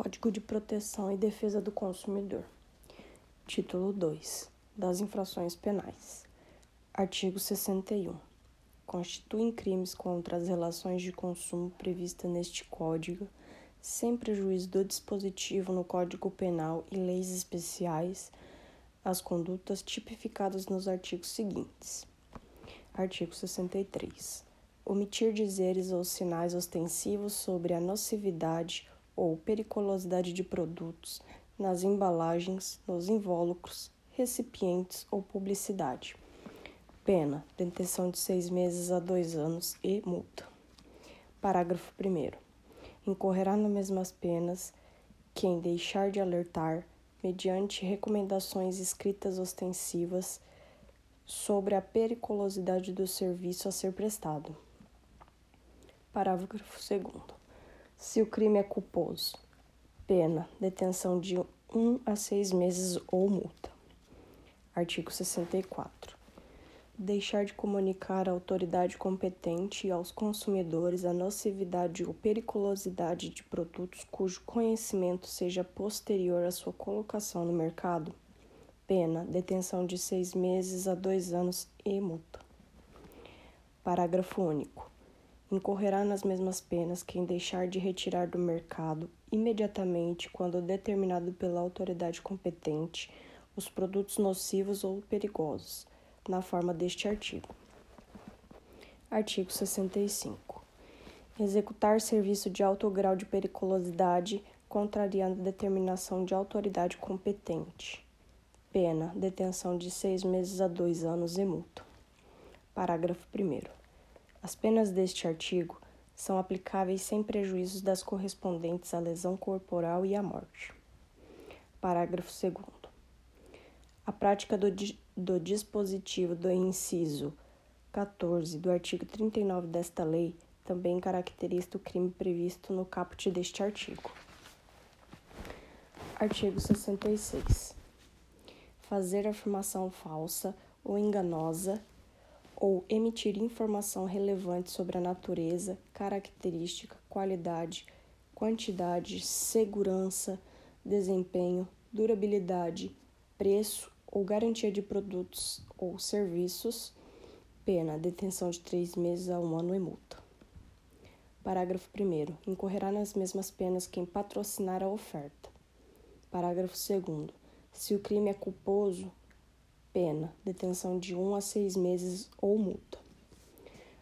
Código de Proteção e Defesa do Consumidor. Título 2. Das infrações penais. Artigo 61. Constituem crimes contra as relações de consumo previstas neste Código, sem prejuízo do dispositivo no Código Penal e leis especiais, as condutas tipificadas nos artigos seguintes. Artigo 63. Omitir dizeres ou sinais ostensivos sobre a nocividade ou periculosidade de produtos nas embalagens, nos invólucros, recipientes ou publicidade. Pena: detenção de seis meses a dois anos e multa. Parágrafo 1. Incorrerá nas mesmas penas quem deixar de alertar, mediante recomendações escritas ostensivas, sobre a periculosidade do serviço a ser prestado. Parágrafo 2. Se o crime é culposo, pena, detenção de 1 um a 6 meses ou multa. Artigo 64. Deixar de comunicar à autoridade competente e aos consumidores a nocividade ou periculosidade de produtos cujo conhecimento seja posterior à sua colocação no mercado. Pena, detenção de seis meses a dois anos e multa. Parágrafo único incorrerá nas mesmas penas quem deixar de retirar do mercado imediatamente, quando determinado pela autoridade competente, os produtos nocivos ou perigosos, na forma deste artigo. Artigo 65. Executar serviço de alto grau de periculosidade, contrariando determinação de autoridade competente. Pena: detenção de seis meses a dois anos e multa. Parágrafo 1. As penas deste artigo são aplicáveis sem prejuízos das correspondentes à lesão corporal e à morte. Parágrafo 2. A prática do, do dispositivo do inciso 14 do artigo 39 desta lei também caracteriza o crime previsto no caput deste artigo. Artigo 66. Fazer afirmação falsa ou enganosa ou emitir informação relevante sobre a natureza, característica, qualidade, quantidade, segurança, desempenho, durabilidade, preço ou garantia de produtos ou serviços, pena, detenção de três meses a um ano e multa. Parágrafo 1. Incorrerá nas mesmas penas quem patrocinar a oferta. Parágrafo 2. Se o crime é culposo, Pena: detenção de 1 um a 6 meses ou multa.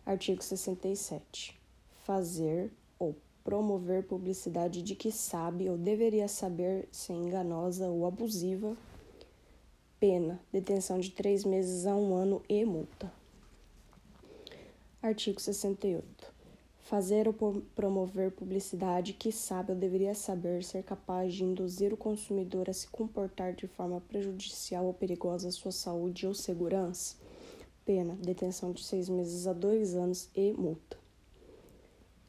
Artigo 67. Fazer ou promover publicidade de que sabe ou deveria saber ser enganosa ou abusiva. Pena: detenção de 3 meses a 1 um ano e multa. Artigo 68 fazer ou promover publicidade que sabe ou deveria saber ser capaz de induzir o consumidor a se comportar de forma prejudicial ou perigosa à sua saúde ou segurança. Pena: detenção de seis meses a dois anos e multa.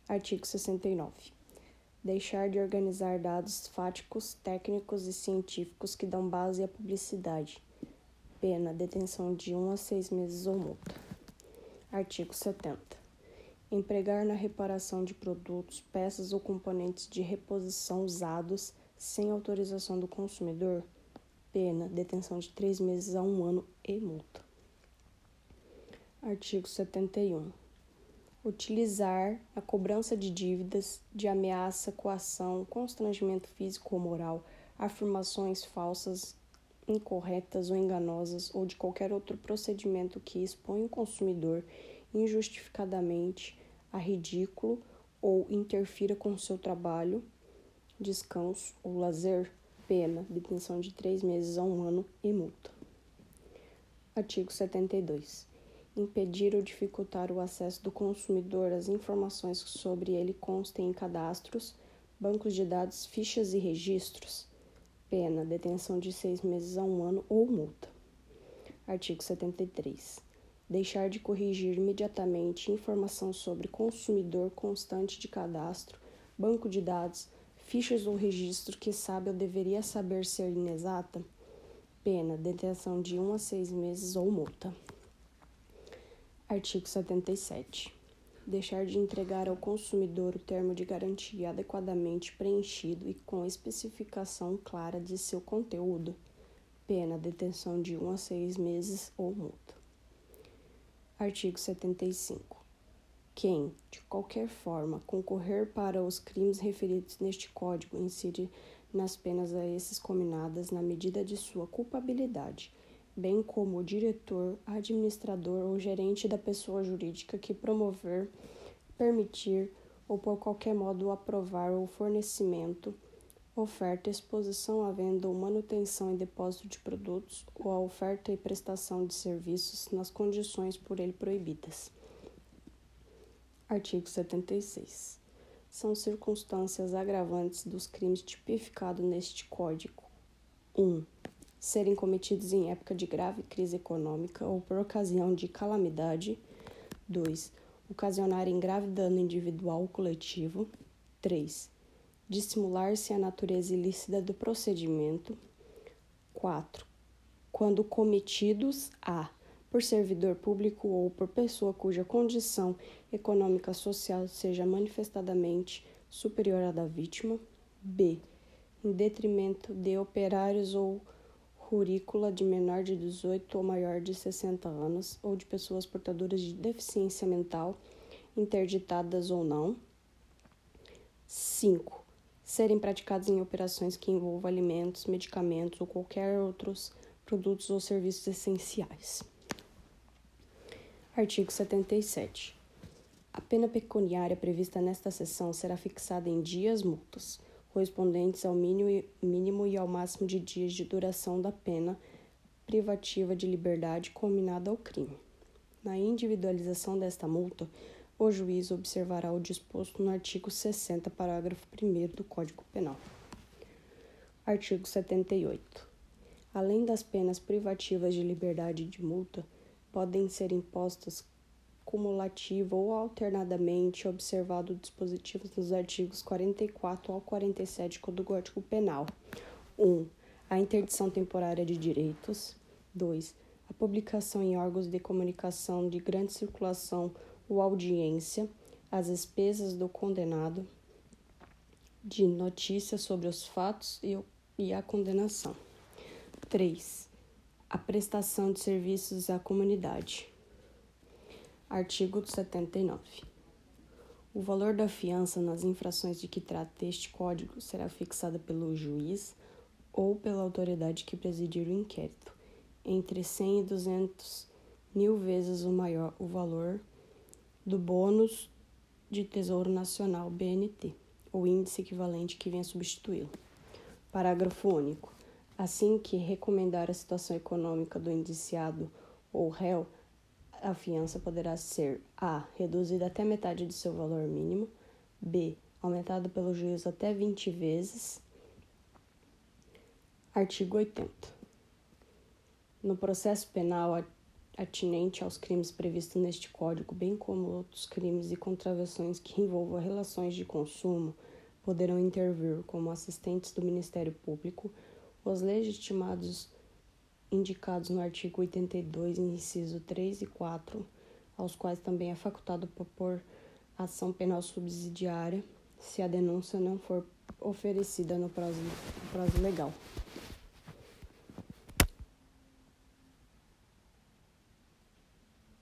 Artigo 69. Deixar de organizar dados fáticos, técnicos e científicos que dão base à publicidade. Pena: detenção de um a seis meses ou multa. Artigo 70 empregar na reparação de produtos, peças ou componentes de reposição usados sem autorização do consumidor, pena, detenção de três meses a um ano e multa. Artigo 71. Utilizar a cobrança de dívidas, de ameaça, coação, constrangimento físico ou moral, afirmações falsas, incorretas ou enganosas ou de qualquer outro procedimento que expõe o consumidor injustificadamente a ridículo ou interfira com seu trabalho, descanso ou lazer, pena, detenção de três meses a um ano e multa. Artigo 72. Impedir ou dificultar o acesso do consumidor às informações que sobre ele constem em cadastros, bancos de dados, fichas e registros. Pena, detenção de seis meses a um ano ou multa. Artigo 73 deixar de corrigir imediatamente informação sobre consumidor constante de cadastro, banco de dados, fichas ou registro que sabe ou deveria saber ser inexata, pena, detenção de 1 a 6 meses ou multa. Artigo 77. Deixar de entregar ao consumidor o termo de garantia adequadamente preenchido e com especificação clara de seu conteúdo. Pena detenção de 1 a 6 meses ou multa. Artigo 75. Quem, de qualquer forma, concorrer para os crimes referidos neste Código incide nas penas a esses combinadas na medida de sua culpabilidade bem como o diretor, administrador ou gerente da pessoa jurídica que promover, permitir ou por qualquer modo aprovar o fornecimento, oferta, exposição à venda ou manutenção e depósito de produtos ou a oferta e prestação de serviços nas condições por ele proibidas. Artigo 76. São circunstâncias agravantes dos crimes tipificados neste Código. 1. Um, serem cometidos em época de grave crise econômica ou por ocasião de calamidade. 2. Ocasionarem grave dano individual ou coletivo. 3. Dissimular-se a natureza ilícita do procedimento. 4. Quando cometidos a por servidor público ou por pessoa cuja condição econômica social seja manifestadamente superior à da vítima. B. Em detrimento de operários ou rurícula de menor de 18 ou maior de 60 anos ou de pessoas portadoras de deficiência mental, interditadas ou não. 5. Serem praticados em operações que envolvam alimentos, medicamentos ou qualquer outros produtos ou serviços essenciais. Artigo 77. A pena pecuniária prevista nesta seção será fixada em dias multas correspondentes ao mínimo e ao máximo de dias de duração da pena privativa de liberdade combinada ao crime. Na individualização desta multa, o juiz observará o disposto no artigo 60, parágrafo 1 do Código Penal. Artigo 78. Além das penas privativas de liberdade de multa, podem ser impostas cumulativa ou alternadamente observado dispositivos dos artigos 44 ao 47 do Código Penal. 1. Um, a interdição temporária de direitos. 2. A publicação em órgãos de comunicação de grande circulação ou audiência, as despesas do condenado, de notícias sobre os fatos e, e a condenação. 3. A prestação de serviços à comunidade. Artigo 79. O valor da fiança nas infrações de que trata este Código será fixado pelo juiz ou pela autoridade que presidir o inquérito, entre 100 e 200 mil vezes o maior o valor do bônus de Tesouro Nacional BNT, ou índice equivalente que venha substituí-lo. Parágrafo único. Assim que recomendar a situação econômica do indiciado ou réu, a fiança poderá ser A. reduzida até metade de seu valor mínimo, B. aumentada pelo juiz até 20 vezes. Artigo 80. No processo penal atinente aos crimes previstos neste Código, bem como outros crimes e contravenções que envolvam relações de consumo, poderão intervir como assistentes do Ministério Público os legitimados indicados no artigo 82, inciso 3 e 4, aos quais também é facultado propor ação penal subsidiária se a denúncia não for oferecida no prazo, no prazo legal.